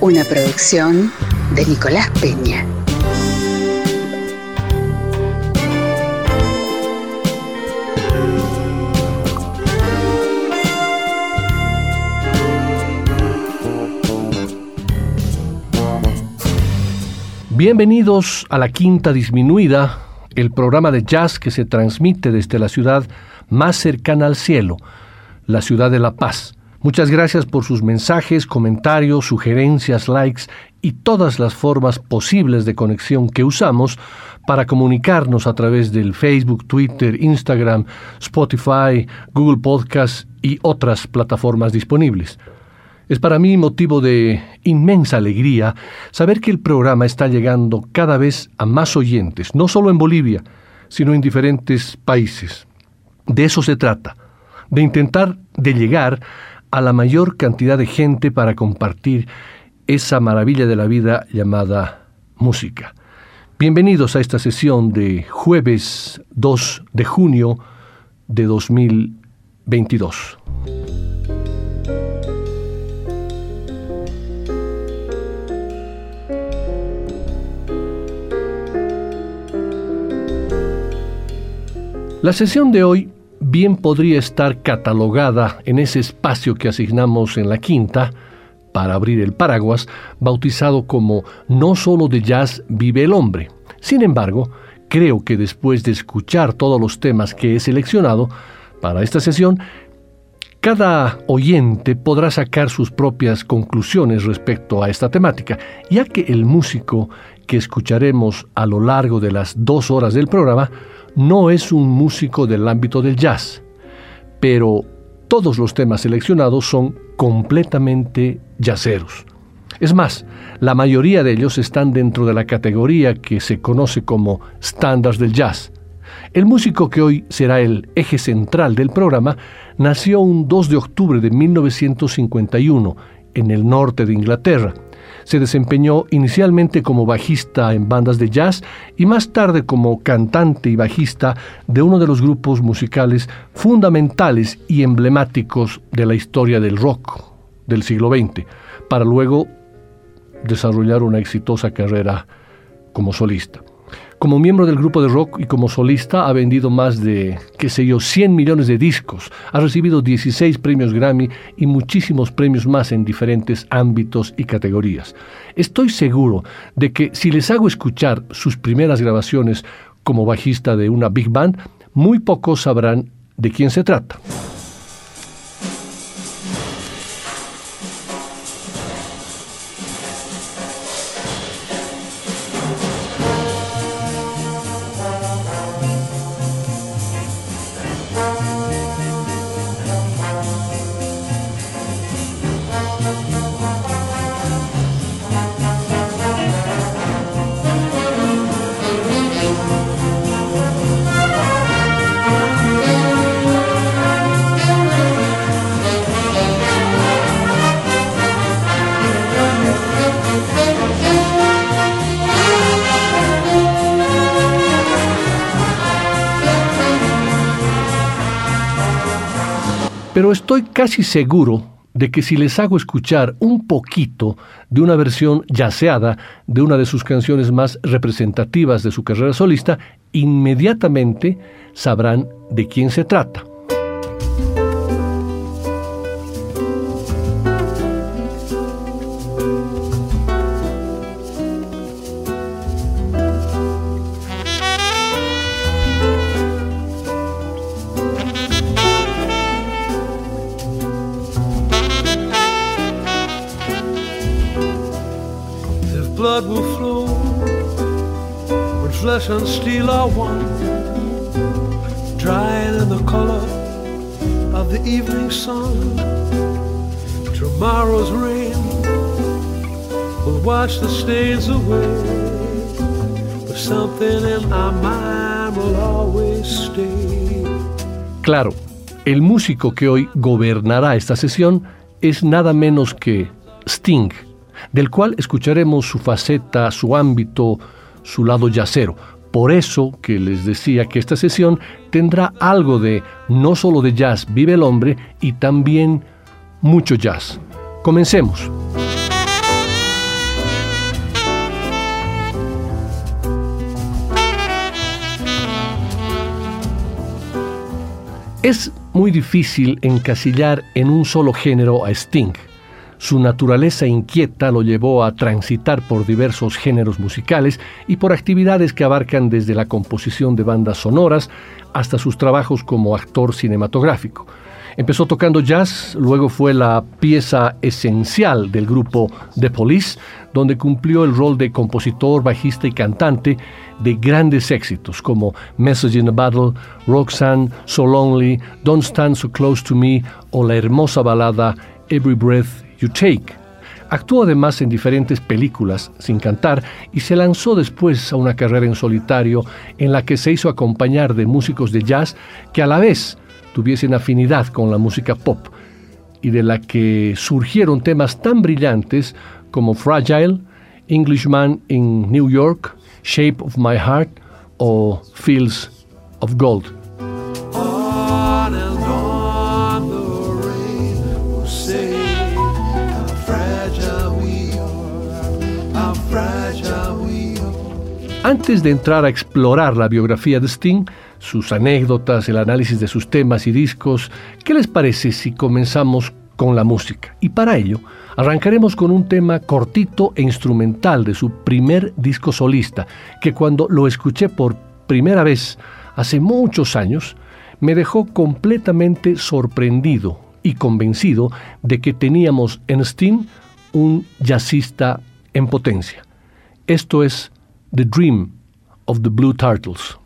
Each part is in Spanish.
Una producción de Nicolás Peña. Bienvenidos a la Quinta Disminuida, el programa de jazz que se transmite desde la ciudad más cercana al cielo, la ciudad de La Paz. Muchas gracias por sus mensajes, comentarios, sugerencias, likes y todas las formas posibles de conexión que usamos para comunicarnos a través del Facebook, Twitter, Instagram, Spotify, Google Podcast y otras plataformas disponibles. Es para mí motivo de inmensa alegría saber que el programa está llegando cada vez a más oyentes, no solo en Bolivia, sino en diferentes países. De eso se trata, de intentar de llegar a la mayor cantidad de gente para compartir esa maravilla de la vida llamada música. Bienvenidos a esta sesión de jueves 2 de junio de 2022. La sesión de hoy bien podría estar catalogada en ese espacio que asignamos en la quinta para abrir el paraguas, bautizado como No solo de jazz vive el hombre. Sin embargo, creo que después de escuchar todos los temas que he seleccionado para esta sesión, cada oyente podrá sacar sus propias conclusiones respecto a esta temática, ya que el músico que escucharemos a lo largo de las dos horas del programa no es un músico del ámbito del jazz, pero todos los temas seleccionados son completamente jazzeros. Es más, la mayoría de ellos están dentro de la categoría que se conoce como estándares del jazz. El músico que hoy será el eje central del programa nació un 2 de octubre de 1951 en el norte de Inglaterra se desempeñó inicialmente como bajista en bandas de jazz y más tarde como cantante y bajista de uno de los grupos musicales fundamentales y emblemáticos de la historia del rock del siglo XX, para luego desarrollar una exitosa carrera como solista. Como miembro del grupo de rock y como solista ha vendido más de, qué sé yo, 100 millones de discos, ha recibido 16 premios Grammy y muchísimos premios más en diferentes ámbitos y categorías. Estoy seguro de que si les hago escuchar sus primeras grabaciones como bajista de una big band, muy pocos sabrán de quién se trata. Pero estoy casi seguro de que si les hago escuchar un poquito de una versión yaceada de una de sus canciones más representativas de su carrera solista, inmediatamente sabrán de quién se trata. And steel are one, drying in the color of the evening sun. Tomorrow's rain will wash the stains away. But something in my mind will always stay. Claro, el músico que hoy gobernará esta sesión es nada menos que Sting, del cual escucharemos su faceta, su ámbito, su lado yacero. Por eso que les decía que esta sesión tendrá algo de no solo de jazz vive el hombre y también mucho jazz. Comencemos. Es muy difícil encasillar en un solo género a Sting. Su naturaleza inquieta lo llevó a transitar por diversos géneros musicales y por actividades que abarcan desde la composición de bandas sonoras hasta sus trabajos como actor cinematográfico. Empezó tocando jazz, luego fue la pieza esencial del grupo The Police, donde cumplió el rol de compositor, bajista y cantante de grandes éxitos como Message in a Battle, Roxanne, So Lonely, Don't Stand So Close to Me o la hermosa balada Every Breath You Take. Actuó además en diferentes películas sin cantar y se lanzó después a una carrera en solitario en la que se hizo acompañar de músicos de jazz que a la vez tuviesen afinidad con la música pop y de la que surgieron temas tan brillantes como Fragile, Englishman in New York, Shape of My Heart o Fields of Gold. Antes de entrar a explorar la biografía de Sting, sus anécdotas, el análisis de sus temas y discos, ¿qué les parece si comenzamos con la música? Y para ello, arrancaremos con un tema cortito e instrumental de su primer disco solista, que cuando lo escuché por primera vez hace muchos años, me dejó completamente sorprendido y convencido de que teníamos en Sting un jazzista en potencia. Esto es The Dream of the Blue Turtles.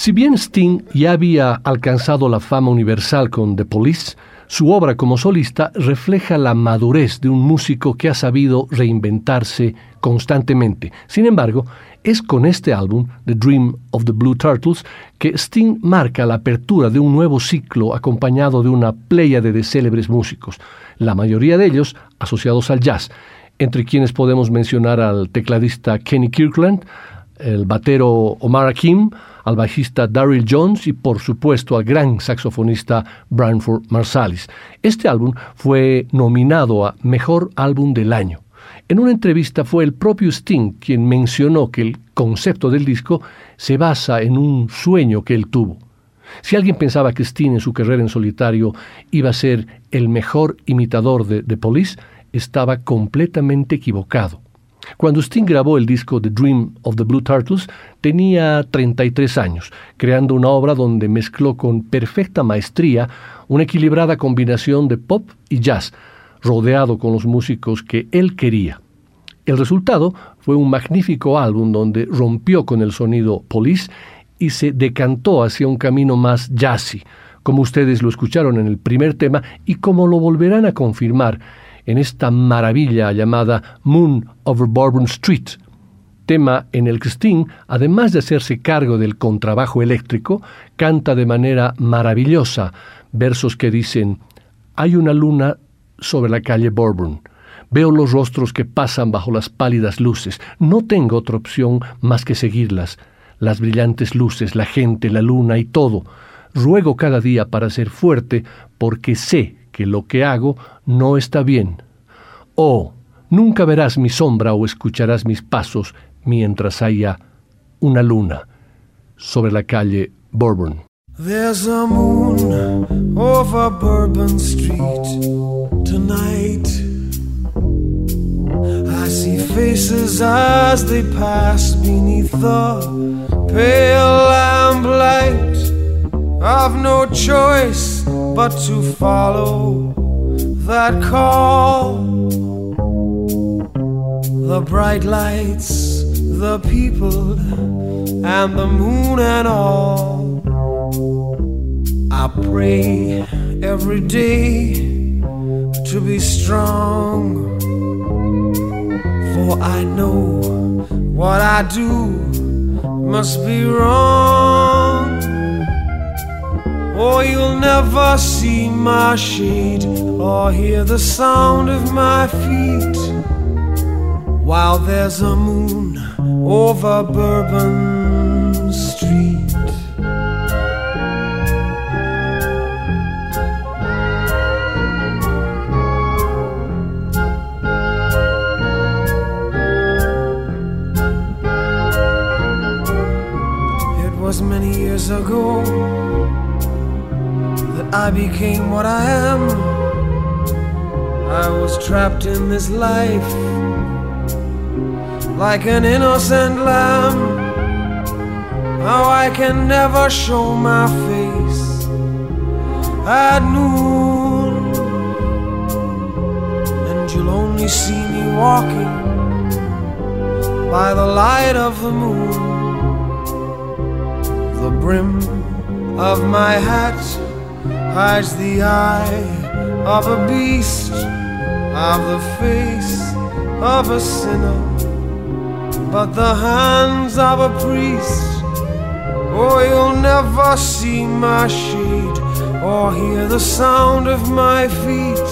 Si bien Sting ya había alcanzado la fama universal con The Police, su obra como solista refleja la madurez de un músico que ha sabido reinventarse constantemente. Sin embargo, es con este álbum, The Dream of the Blue Turtles, que Sting marca la apertura de un nuevo ciclo acompañado de una pléyade de célebres músicos, la mayoría de ellos asociados al jazz, entre quienes podemos mencionar al tecladista Kenny Kirkland, el batero Omar Hakim, al bajista Daryl Jones y por supuesto al gran saxofonista Branford Marsalis. Este álbum fue nominado a Mejor Álbum del Año. En una entrevista fue el propio Sting quien mencionó que el concepto del disco se basa en un sueño que él tuvo. Si alguien pensaba que Sting en su carrera en solitario iba a ser el mejor imitador de The Police, estaba completamente equivocado. Cuando Sting grabó el disco The Dream of the Blue Turtles, tenía 33 años, creando una obra donde mezcló con perfecta maestría una equilibrada combinación de pop y jazz, rodeado con los músicos que él quería. El resultado fue un magnífico álbum donde rompió con el sonido police y se decantó hacia un camino más jazzy, como ustedes lo escucharon en el primer tema y como lo volverán a confirmar en esta maravilla llamada Moon over Bourbon Street, tema en el que Sting, además de hacerse cargo del contrabajo eléctrico, canta de manera maravillosa versos que dicen, hay una luna sobre la calle Bourbon. Veo los rostros que pasan bajo las pálidas luces. No tengo otra opción más que seguirlas. Las brillantes luces, la gente, la luna y todo. Ruego cada día para ser fuerte porque sé que lo que hago no está bien. Oh, nunca verás mi sombra o escucharás mis pasos mientras haya una luna sobre la calle Bourbon. There's a moon over Bourbon Street tonight. I see faces as they pass beneath the pale lamplight. I've no choice but to follow that call. The bright lights, the people, and the moon and all. I pray every day to be strong, for I know what I do must be wrong. Or you'll never see my shade or hear the sound of my feet while there's a moon over Bourbon Street. It was many years ago I became what I am. I was trapped in this life like an innocent lamb. How I can never show my face at noon, and you'll only see me walking by the light of the moon. The brim of my hat hides the eye of a beast, of the face of a sinner but the hands of a priest. Oh, you'll never see my shade or hear the sound of my feet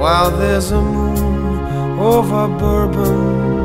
while there's a moon over Bourbon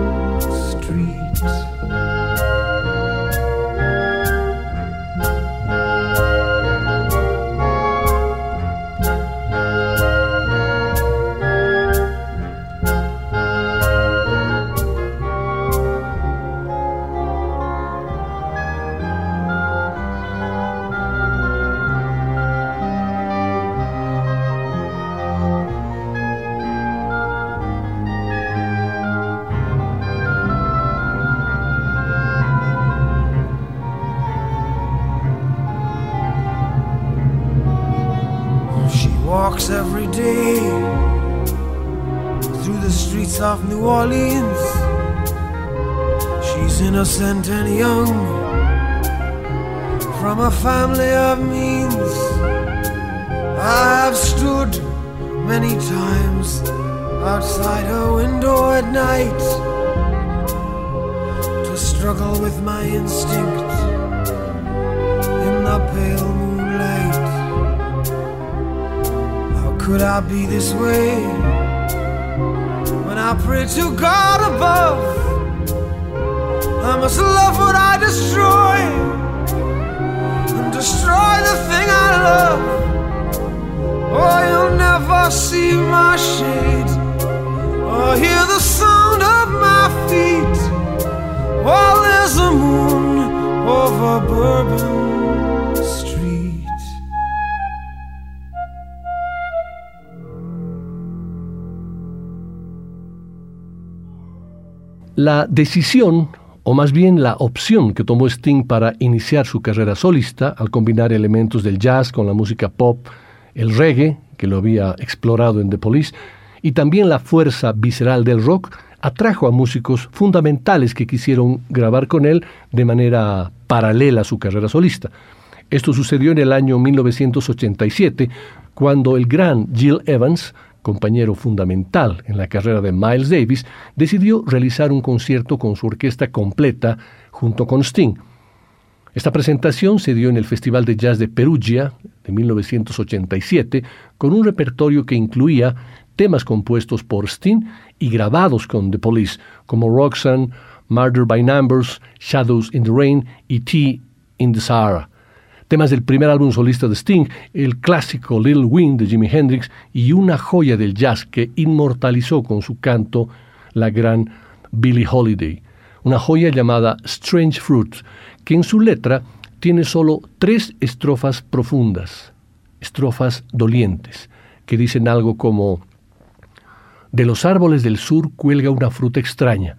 every day through the streets of New Orleans. She's innocent and young, from a family of means. I've stood many times outside her window at night to struggle with my instinct in the pale could I be this way when I pray to God above? I must love what I destroy and destroy the thing I love. Oh, you'll never see my shade or oh, hear the sound of my feet while there's a moon over Bourbon La decisión, o más bien la opción que tomó Sting para iniciar su carrera solista, al combinar elementos del jazz con la música pop, el reggae, que lo había explorado en The Police, y también la fuerza visceral del rock, atrajo a músicos fundamentales que quisieron grabar con él de manera paralela a su carrera solista. Esto sucedió en el año 1987, cuando el gran Jill Evans compañero fundamental en la carrera de Miles Davis, decidió realizar un concierto con su orquesta completa junto con Sting. Esta presentación se dio en el Festival de Jazz de Perugia de 1987 con un repertorio que incluía temas compuestos por Sting y grabados con The Police, como Roxanne, Murder by Numbers, Shadows in the Rain y Tea in the Sahara temas del primer álbum solista de Sting, el clásico Little Wind de Jimi Hendrix y una joya del jazz que inmortalizó con su canto la gran Billie Holiday, una joya llamada Strange Fruit, que en su letra tiene solo tres estrofas profundas, estrofas dolientes, que dicen algo como De los árboles del sur cuelga una fruta extraña,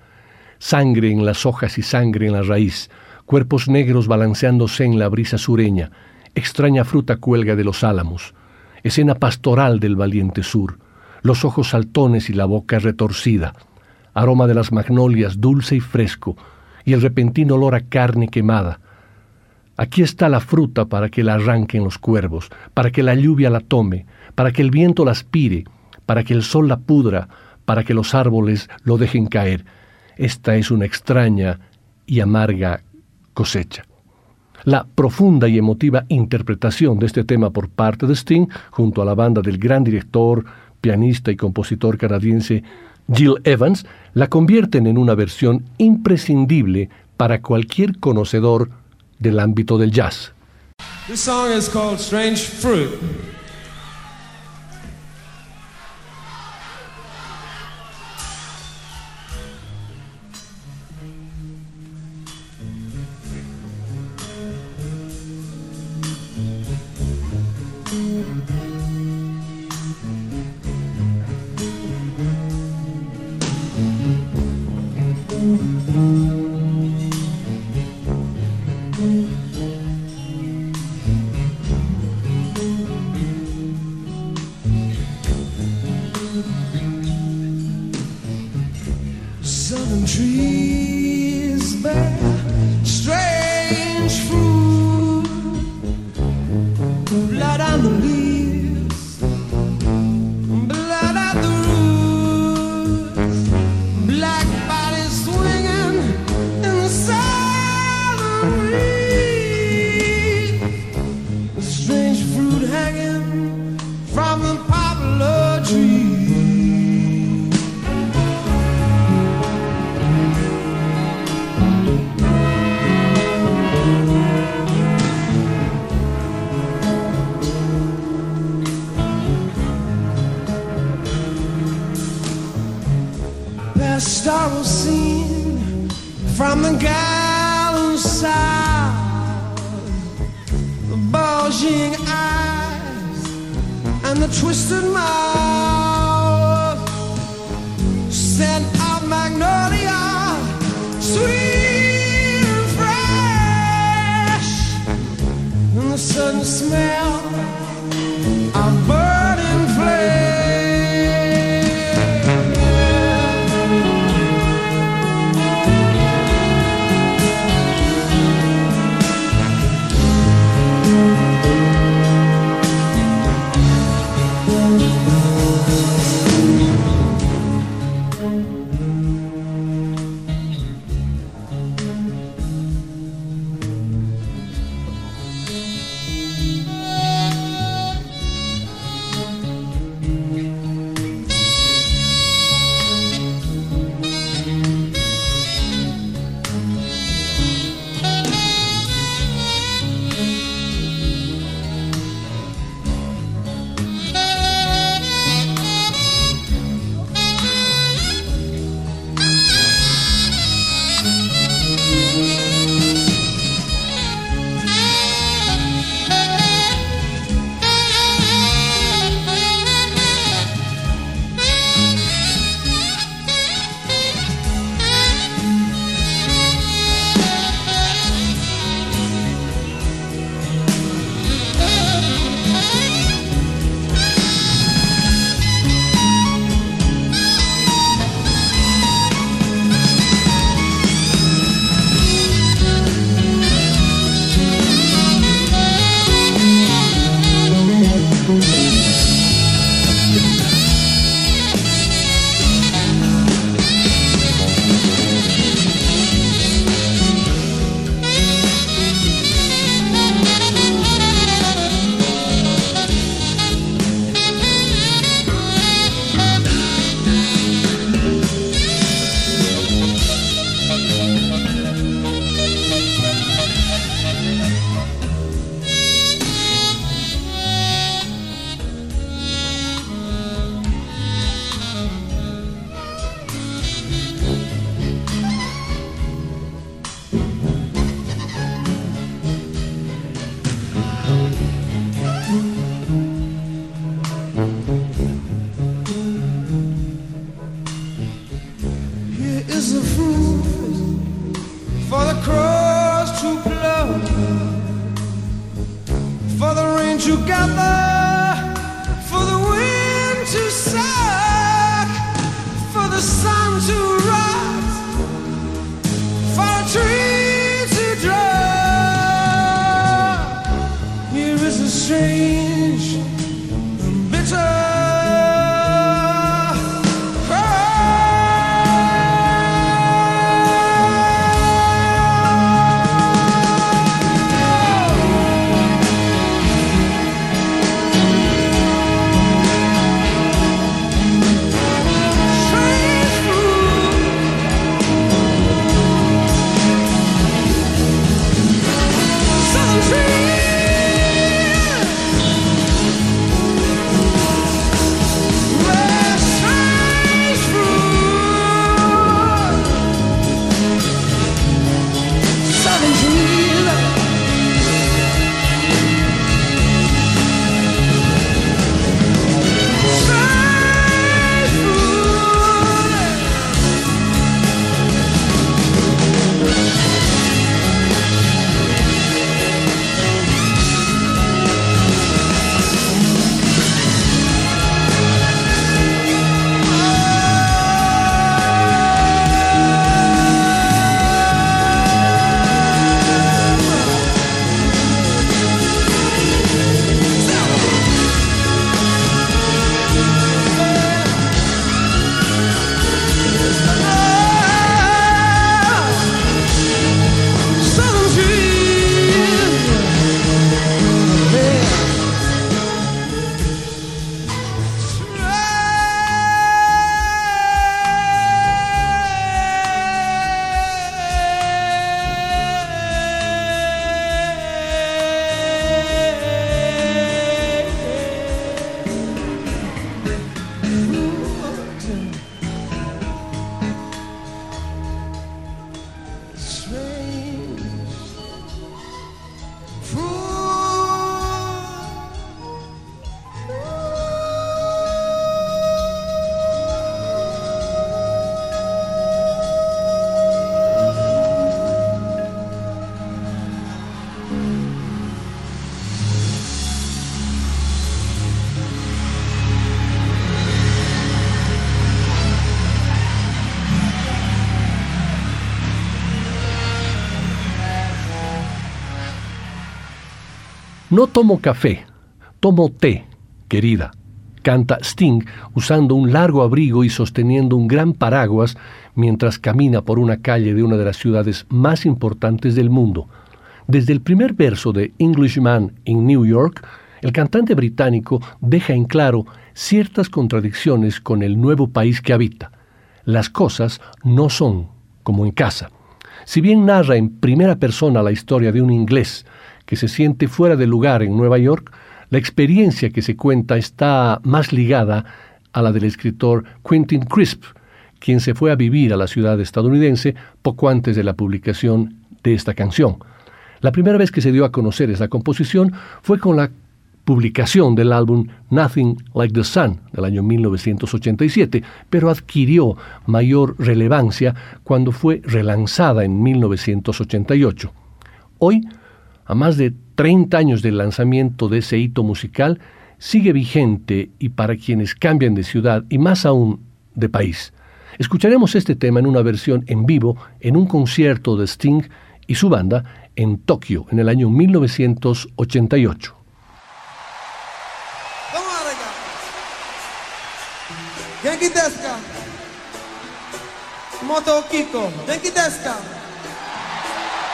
sangre en las hojas y sangre en la raíz, cuerpos negros balanceándose en la brisa sureña, extraña fruta cuelga de los álamos, escena pastoral del valiente sur, los ojos saltones y la boca retorcida, aroma de las magnolias dulce y fresco, y el repentino olor a carne quemada. Aquí está la fruta para que la arranquen los cuervos, para que la lluvia la tome, para que el viento la aspire, para que el sol la pudra, para que los árboles lo dejen caer. Esta es una extraña y amarga cosecha. La profunda y emotiva interpretación de este tema por parte de Sting, junto a la banda del gran director, pianista y compositor canadiense Jill Evans, la convierten en una versión imprescindible para cualquier conocedor del ámbito del jazz. Together for the wind to suck, for the sun to rise, for a tree to drop. Here is a strange, No tomo café, tomo té, querida, canta Sting usando un largo abrigo y sosteniendo un gran paraguas mientras camina por una calle de una de las ciudades más importantes del mundo. Desde el primer verso de Englishman in New York, el cantante británico deja en claro ciertas contradicciones con el nuevo país que habita. Las cosas no son como en casa. Si bien narra en primera persona la historia de un inglés que se siente fuera de lugar en Nueva York, la experiencia que se cuenta está más ligada a la del escritor Quentin Crisp, quien se fue a vivir a la ciudad estadounidense poco antes de la publicación de esta canción. La primera vez que se dio a conocer esa composición fue con la publicación del álbum Nothing Like the Sun del año 1987, pero adquirió mayor relevancia cuando fue relanzada en 1988. Hoy a más de 30 años del lanzamiento de ese hito musical, sigue vigente y para quienes cambian de ciudad y más aún de país. Escucharemos este tema en una versión en vivo en un concierto de Sting y su banda en Tokio en el año 1988.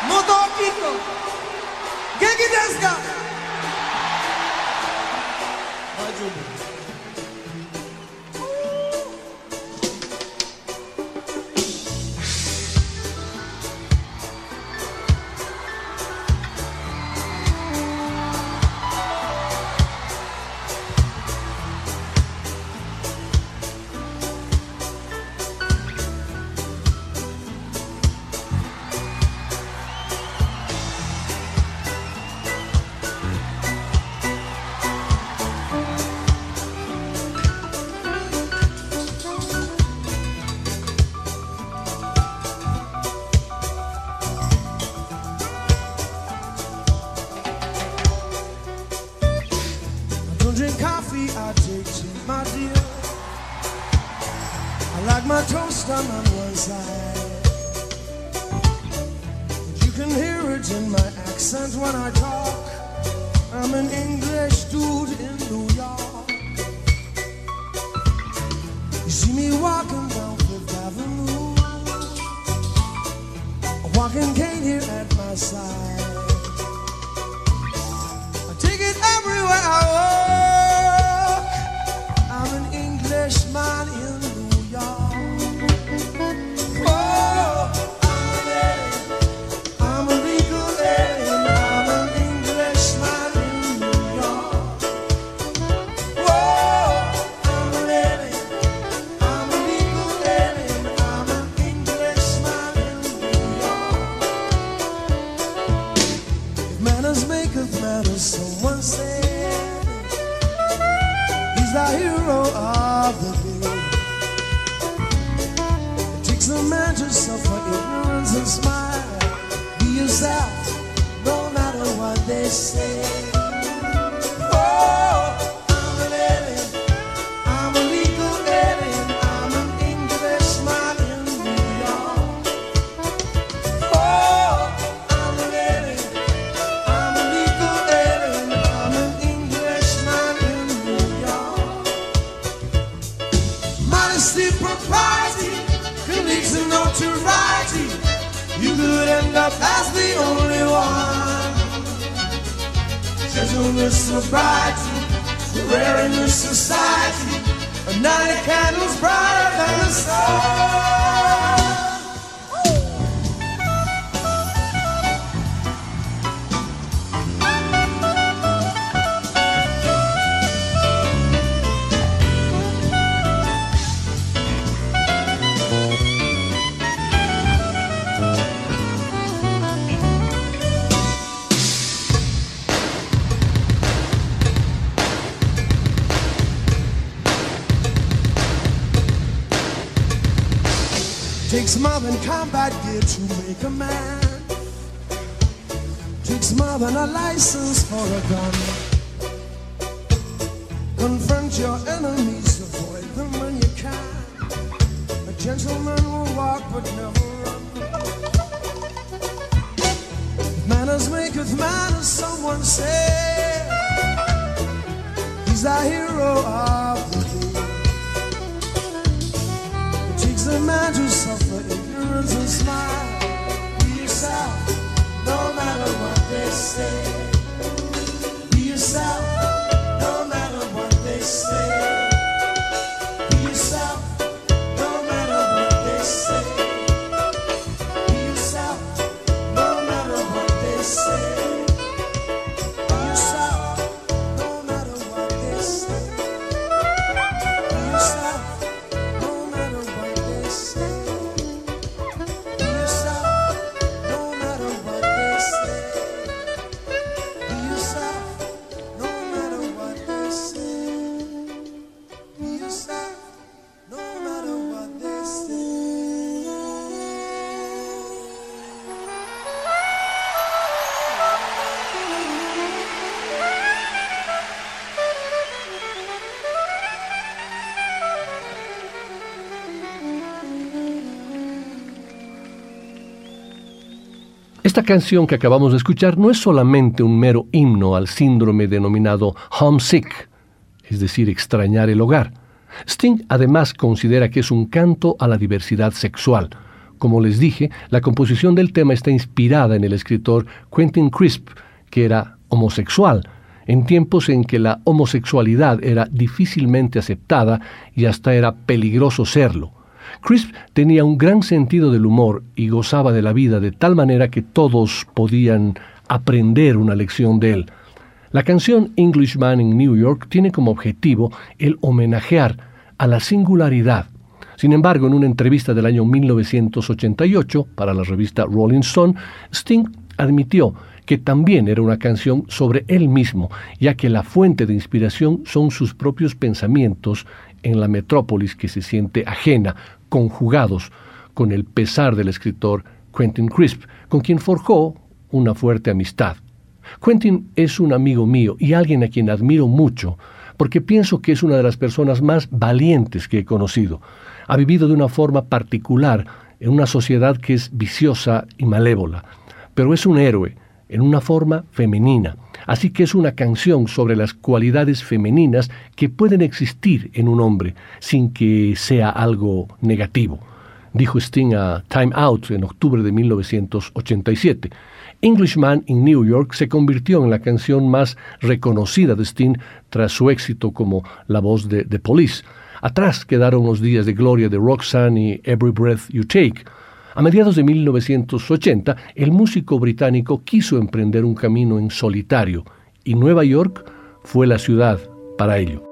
Moto Kiko. Moto Kiko. 元 more than combat gear to make a man. Takes more than a license for a gun. Confront your enemies, avoid them when you can. A gentleman will walk but never run. Manners maketh manners, someone said. He's the hero of the day. It takes a man to suffer turns and smiles. Canción que acabamos de escuchar no es solamente un mero himno al síndrome denominado homesick, es decir, extrañar el hogar. Sting además considera que es un canto a la diversidad sexual. Como les dije, la composición del tema está inspirada en el escritor Quentin Crisp, que era homosexual, en tiempos en que la homosexualidad era difícilmente aceptada y hasta era peligroso serlo. Crisp tenía un gran sentido del humor y gozaba de la vida de tal manera que todos podían aprender una lección de él. La canción Englishman in New York tiene como objetivo el homenajear a la singularidad. Sin embargo, en una entrevista del año 1988 para la revista Rolling Stone, Sting admitió que también era una canción sobre él mismo, ya que la fuente de inspiración son sus propios pensamientos en la metrópolis que se siente ajena, conjugados con el pesar del escritor Quentin Crisp, con quien forjó una fuerte amistad. Quentin es un amigo mío y alguien a quien admiro mucho porque pienso que es una de las personas más valientes que he conocido. Ha vivido de una forma particular en una sociedad que es viciosa y malévola, pero es un héroe en una forma femenina. Así que es una canción sobre las cualidades femeninas que pueden existir en un hombre sin que sea algo negativo, dijo Sting a Time Out en octubre de 1987. Englishman in New York se convirtió en la canción más reconocida de Sting tras su éxito como la voz de The Police. Atrás quedaron los días de gloria de Roxanne y Every Breath You Take. A mediados de 1980, el músico británico quiso emprender un camino en solitario y Nueva York fue la ciudad para ello.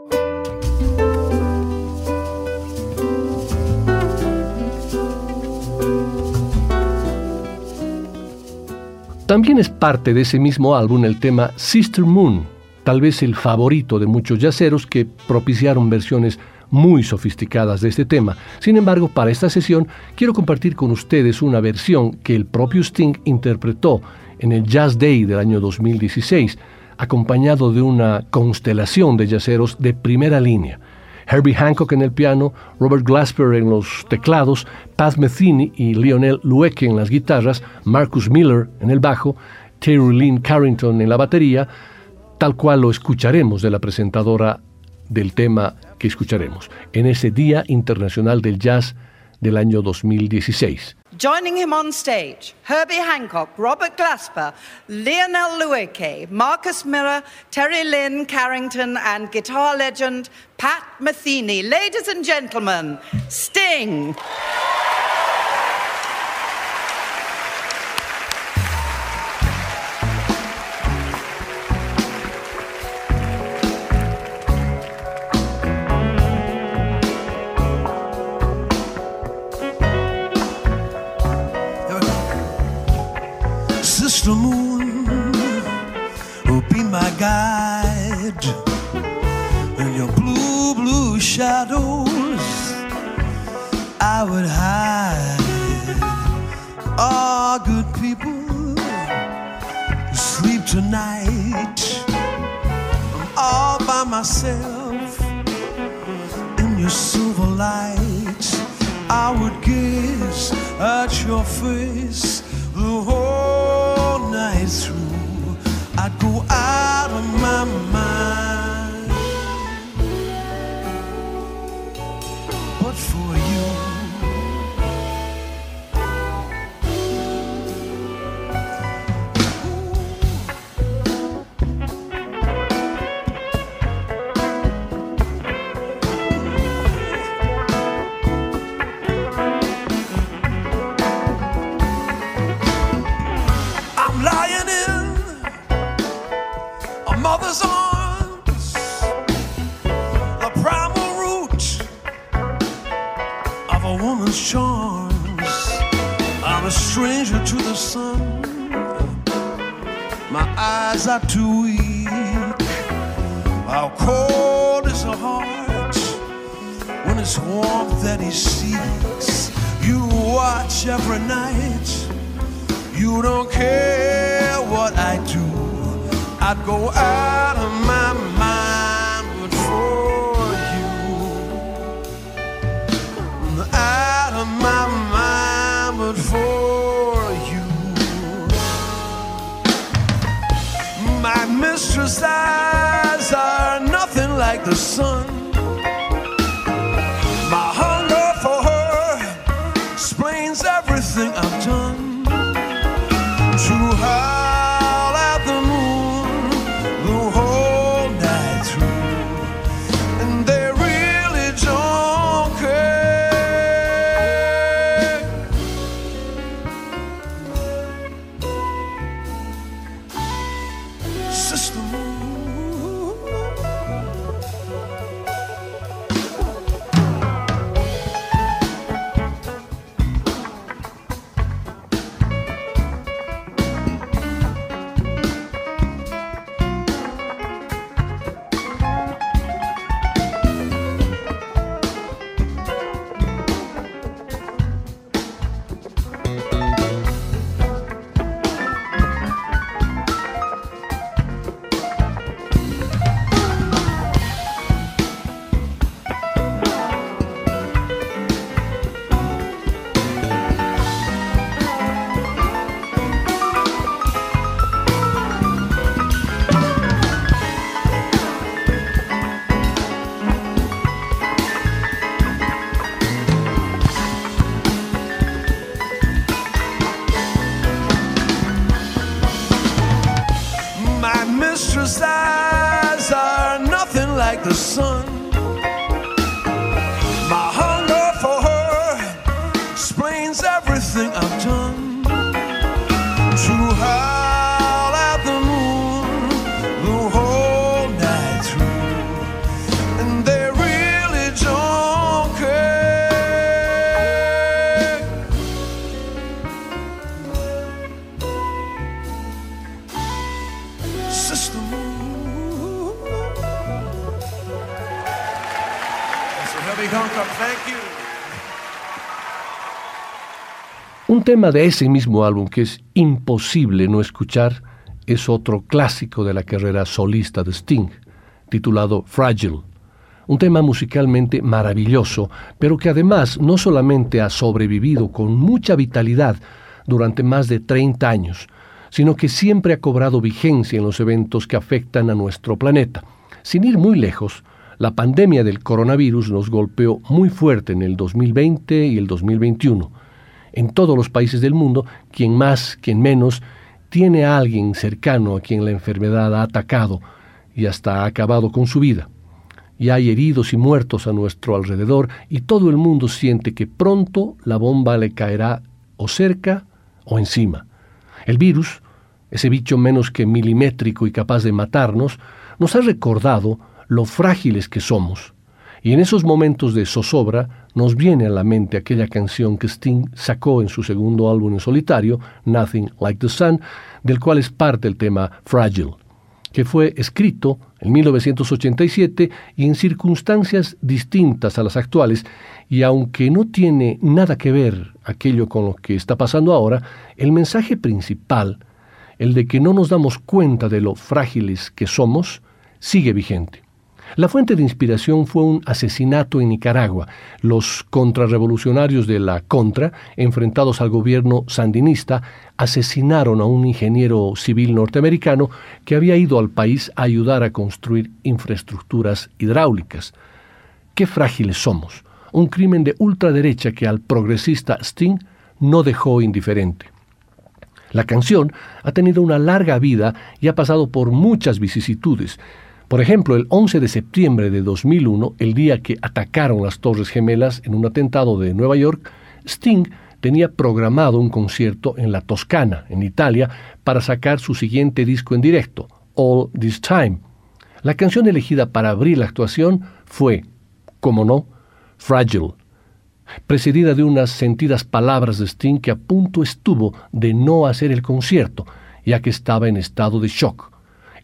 También es parte de ese mismo álbum el tema Sister Moon, tal vez el favorito de muchos yaceros que propiciaron versiones muy sofisticadas de este tema. Sin embargo, para esta sesión quiero compartir con ustedes una versión que el propio Sting interpretó en el Jazz Day del año 2016, acompañado de una constelación de yaceros de primera línea. Herbie Hancock en el piano, Robert Glasper en los teclados, Pat Metheny y Lionel Luecke en las guitarras, Marcus Miller en el bajo, Terry Lynn Carrington en la batería, tal cual lo escucharemos de la presentadora del tema escucharemos en ese Día Internacional del Jazz del año 2016. Joining him on stage, Herbie Hancock, Robert Glasper, Lionel Lueke, Marcus Miller, Terry Lynn Carrington, and guitar legend Pat Metheny. Ladies and gentlemen, Sting. Shadows. I would hide. All good people sleep tonight. I'm all by myself in your silver light. I would gaze at your face the whole night through. I'd go out of my mind. For you, I'm lying in a mother's arms, stranger to the sun. My eyes are too weak. How cold is a heart when it's warmth that he seeks? You watch every night. You don't care what I do. I'd go out of my mind, for you, out of my mind, but for my mistress' eyes are nothing like the sun. Tema de ese mismo álbum que es imposible no escuchar es otro clásico de la carrera solista de Sting, titulado Fragile. Un tema musicalmente maravilloso, pero que además no solamente ha sobrevivido con mucha vitalidad durante más de 30 años, sino que siempre ha cobrado vigencia en los eventos que afectan a nuestro planeta. Sin ir muy lejos, la pandemia del coronavirus nos golpeó muy fuerte en el 2020 y el 2021 en todos los países del mundo, quien más, quien menos, tiene a alguien cercano a quien la enfermedad ha atacado y hasta ha acabado con su vida. Y hay heridos y muertos a nuestro alrededor y todo el mundo siente que pronto la bomba le caerá o cerca o encima. El virus, ese bicho menos que milimétrico y capaz de matarnos, nos ha recordado lo frágiles que somos. Y en esos momentos de zozobra nos viene a la mente aquella canción que Sting sacó en su segundo álbum en solitario, Nothing Like the Sun, del cual es parte el tema Fragile, que fue escrito en 1987 y en circunstancias distintas a las actuales, y aunque no tiene nada que ver aquello con lo que está pasando ahora, el mensaje principal, el de que no nos damos cuenta de lo frágiles que somos, sigue vigente. La fuente de inspiración fue un asesinato en Nicaragua. Los contrarrevolucionarios de la Contra, enfrentados al gobierno sandinista, asesinaron a un ingeniero civil norteamericano que había ido al país a ayudar a construir infraestructuras hidráulicas. Qué frágiles somos. Un crimen de ultraderecha que al progresista Sting no dejó indiferente. La canción ha tenido una larga vida y ha pasado por muchas vicisitudes. Por ejemplo, el 11 de septiembre de 2001, el día que atacaron las Torres Gemelas en un atentado de Nueva York, Sting tenía programado un concierto en la Toscana, en Italia, para sacar su siguiente disco en directo, All This Time. La canción elegida para abrir la actuación fue, como no, Fragile, precedida de unas sentidas palabras de Sting que a punto estuvo de no hacer el concierto, ya que estaba en estado de shock.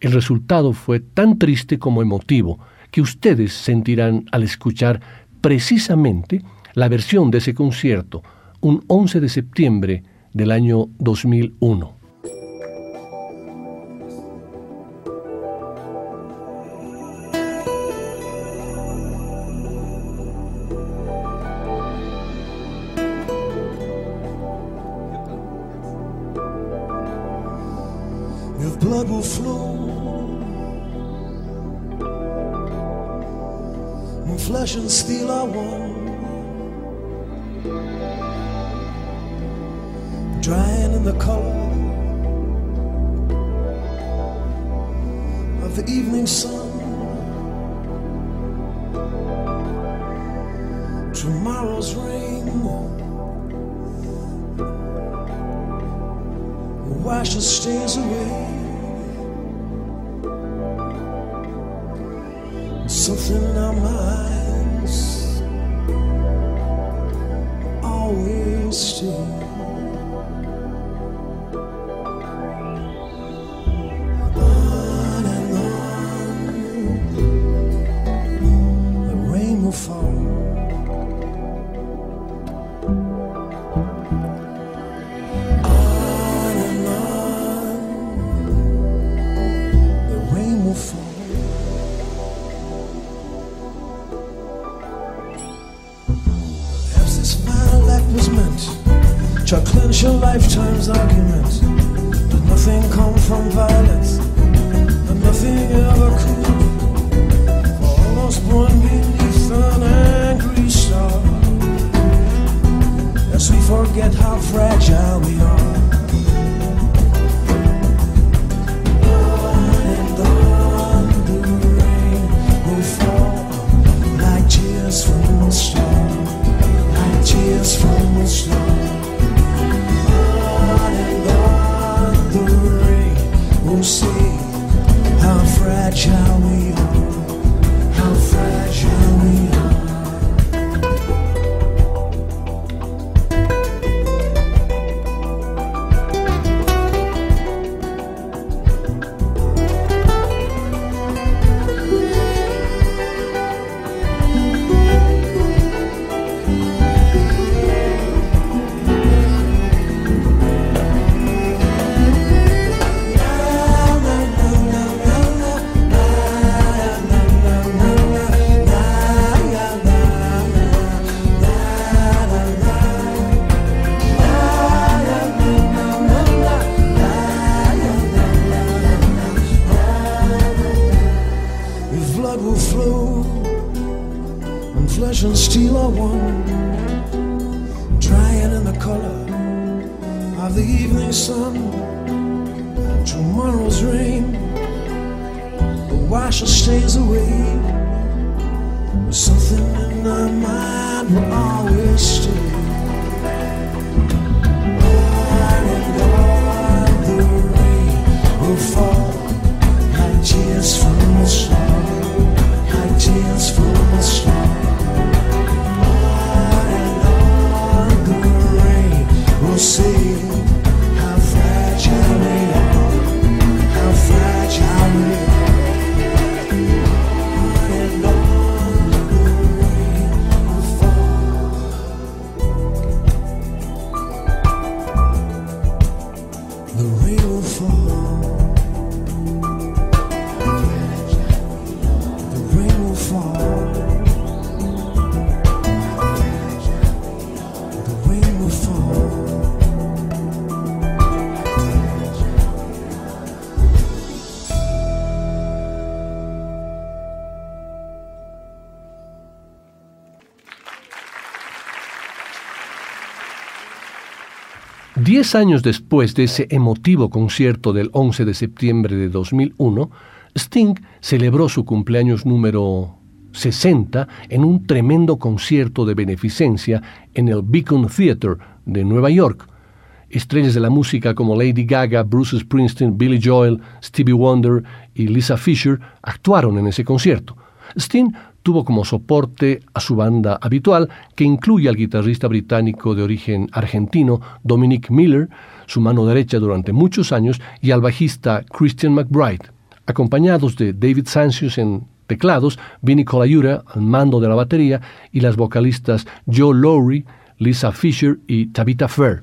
El resultado fue tan triste como emotivo que ustedes sentirán al escuchar precisamente la versión de ese concierto un 11 de septiembre del año 2001. If blood flesh and steel are one, drying in the color of the evening sun. Tomorrow's rain will wash stains away. Something in our Diez años después de ese emotivo concierto del 11 de septiembre de 2001, Sting celebró su cumpleaños número 60 en un tremendo concierto de beneficencia en el Beacon Theatre de Nueva York. Estrellas de la música como Lady Gaga, Bruce Springsteen, Billy Joel, Stevie Wonder y Lisa Fisher actuaron en ese concierto. Sting tuvo como soporte a su banda habitual, que incluye al guitarrista británico de origen argentino Dominic Miller, su mano derecha durante muchos años, y al bajista Christian McBride, acompañados de David Sancius en teclados, Vinnie Colaiuta al mando de la batería y las vocalistas Joe Lowry, Lisa Fisher y Tabitha Fair.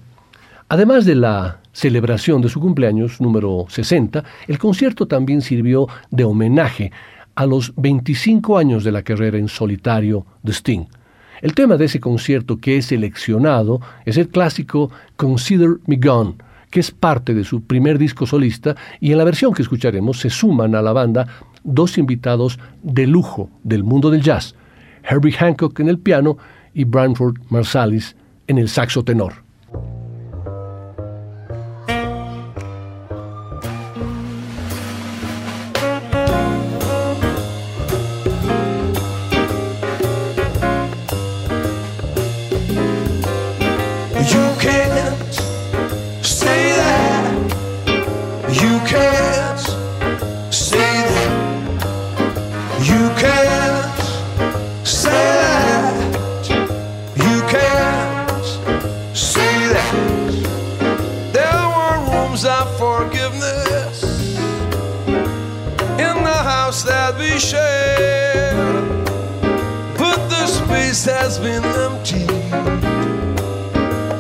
Además de la celebración de su cumpleaños número 60, el concierto también sirvió de homenaje a los 25 años de la carrera en solitario de Sting. El tema de ese concierto que he seleccionado es el clásico Consider Me Gone, que es parte de su primer disco solista y en la versión que escucharemos se suman a la banda dos invitados de lujo del mundo del jazz, Herbie Hancock en el piano y Branford Marsalis en el saxo tenor. place has been empty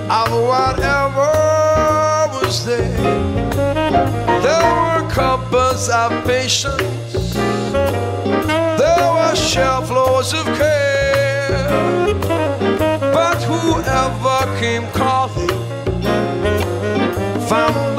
of whatever was there. There were couples of patience, there were shelf loads of care. But whoever came calling found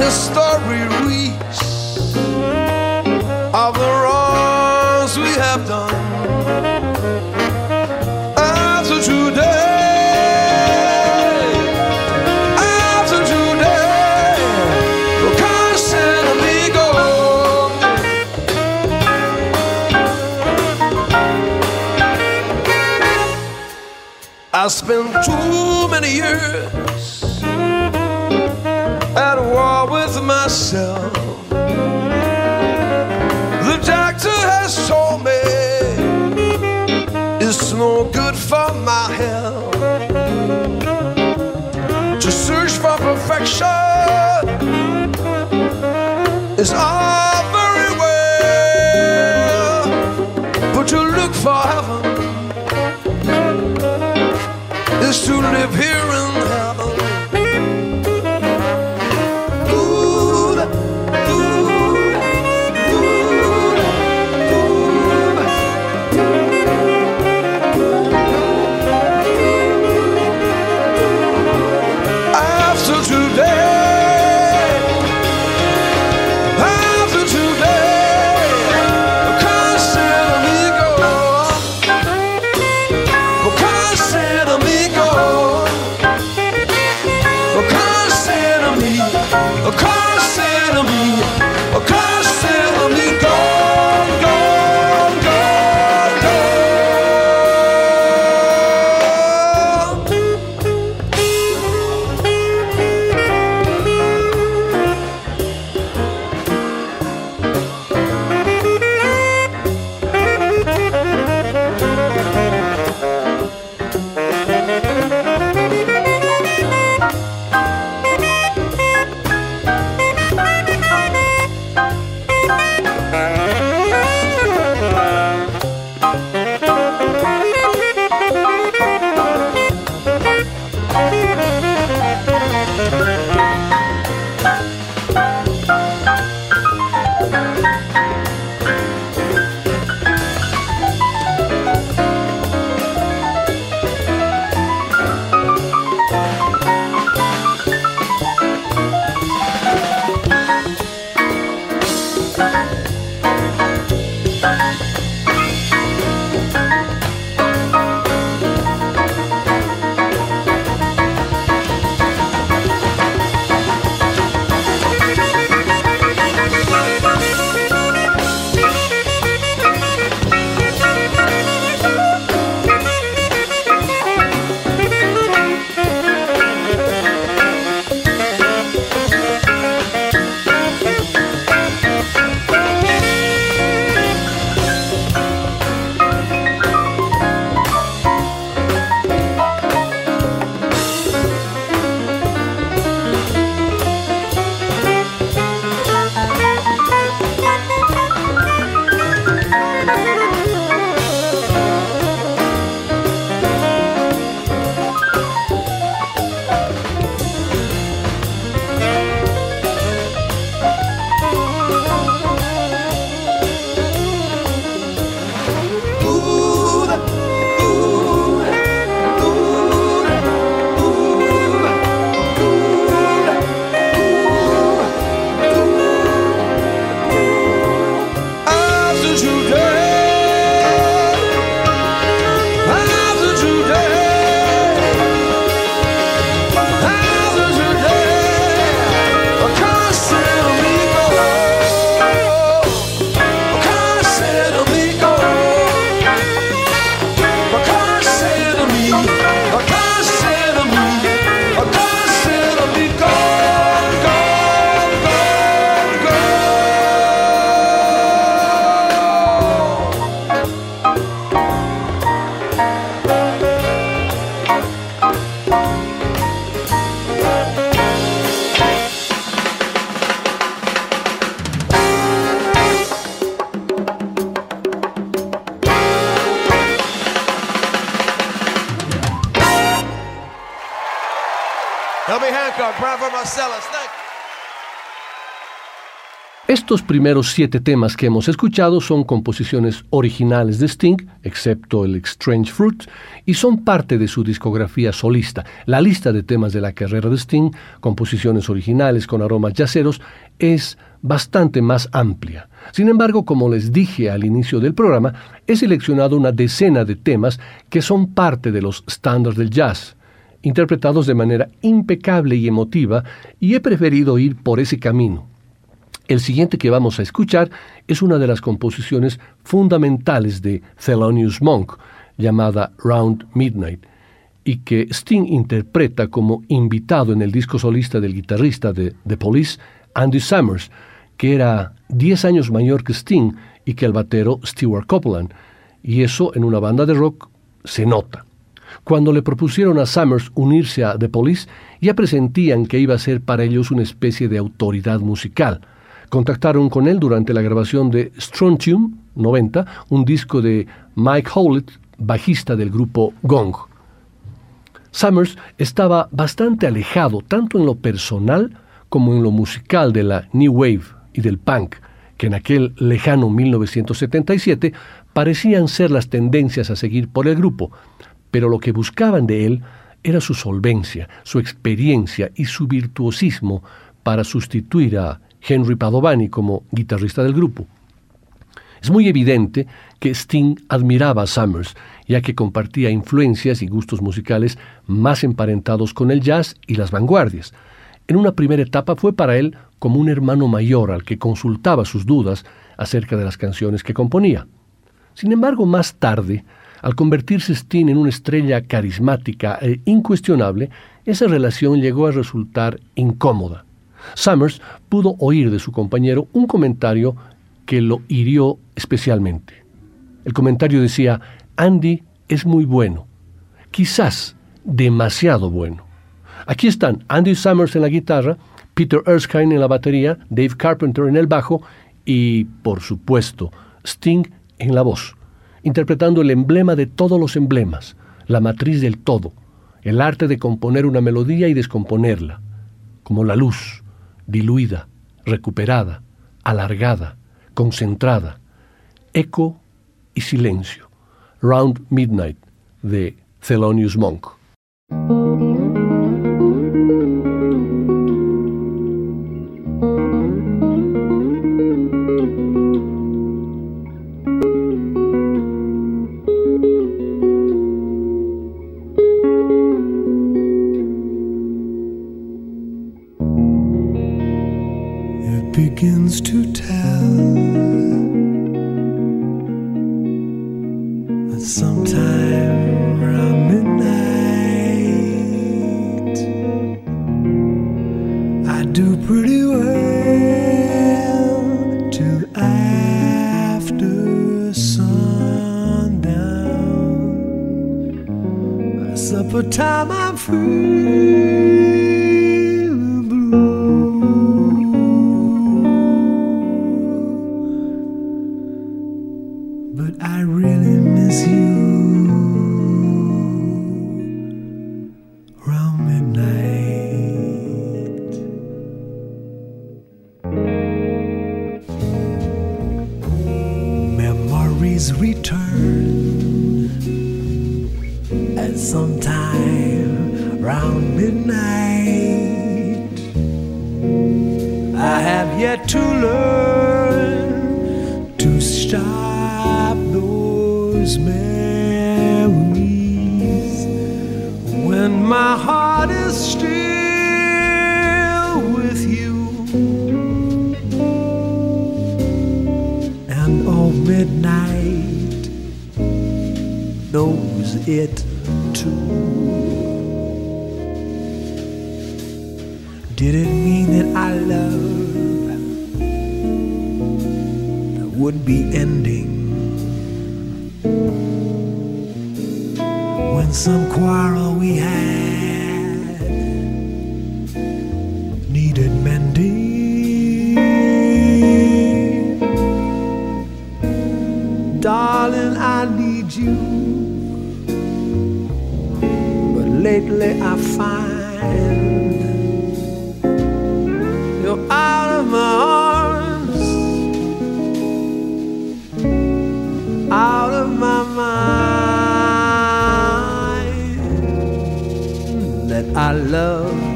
history reads of the wrongs we have done. After today, after today, I spent too many years Estos primeros siete temas que hemos escuchado son composiciones originales de Sting, excepto el Strange Fruit, y son parte de su discografía solista. La lista de temas de la carrera de Sting, composiciones originales con aromas yaceros, es bastante más amplia. Sin embargo, como les dije al inicio del programa, he seleccionado una decena de temas que son parte de los estándares del jazz, interpretados de manera impecable y emotiva, y he preferido ir por ese camino. El siguiente que vamos a escuchar es una de las composiciones fundamentales de Thelonious Monk, llamada Round Midnight, y que Sting interpreta como invitado en el disco solista del guitarrista de The Police, Andy Summers, que era 10 años mayor que Sting y que el batero Stewart Copeland, y eso en una banda de rock se nota. Cuando le propusieron a Summers unirse a The Police, ya presentían que iba a ser para ellos una especie de autoridad musical, Contactaron con él durante la grabación de Strontium 90, un disco de Mike Howlett, bajista del grupo Gong. Summers estaba bastante alejado tanto en lo personal como en lo musical de la New Wave y del punk, que en aquel lejano 1977 parecían ser las tendencias a seguir por el grupo, pero lo que buscaban de él era su solvencia, su experiencia y su virtuosismo para sustituir a Henry Padovani como guitarrista del grupo. Es muy evidente que Sting admiraba a Summers, ya que compartía influencias y gustos musicales más emparentados con el jazz y las vanguardias. En una primera etapa fue para él como un hermano mayor al que consultaba sus dudas acerca de las canciones que componía. Sin embargo, más tarde, al convertirse Sting en una estrella carismática e incuestionable, esa relación llegó a resultar incómoda. Summers pudo oír de su compañero un comentario que lo hirió especialmente. El comentario decía, Andy es muy bueno, quizás demasiado bueno. Aquí están Andy Summers en la guitarra, Peter Erskine en la batería, Dave Carpenter en el bajo y, por supuesto, Sting en la voz, interpretando el emblema de todos los emblemas, la matriz del todo, el arte de componer una melodía y descomponerla, como la luz, diluida, recuperada, alargada, concentrada, eco y silencio. Round Midnight de Thelonious Monk. sometime around midnight. I do pretty well till after sundown. By supper time, I'm free.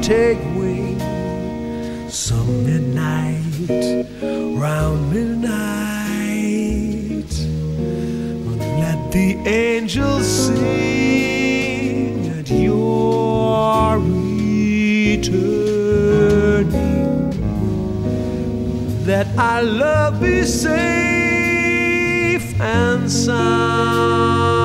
Take wing some midnight round midnight. Let the angels sing at your returning. That our love be safe and sound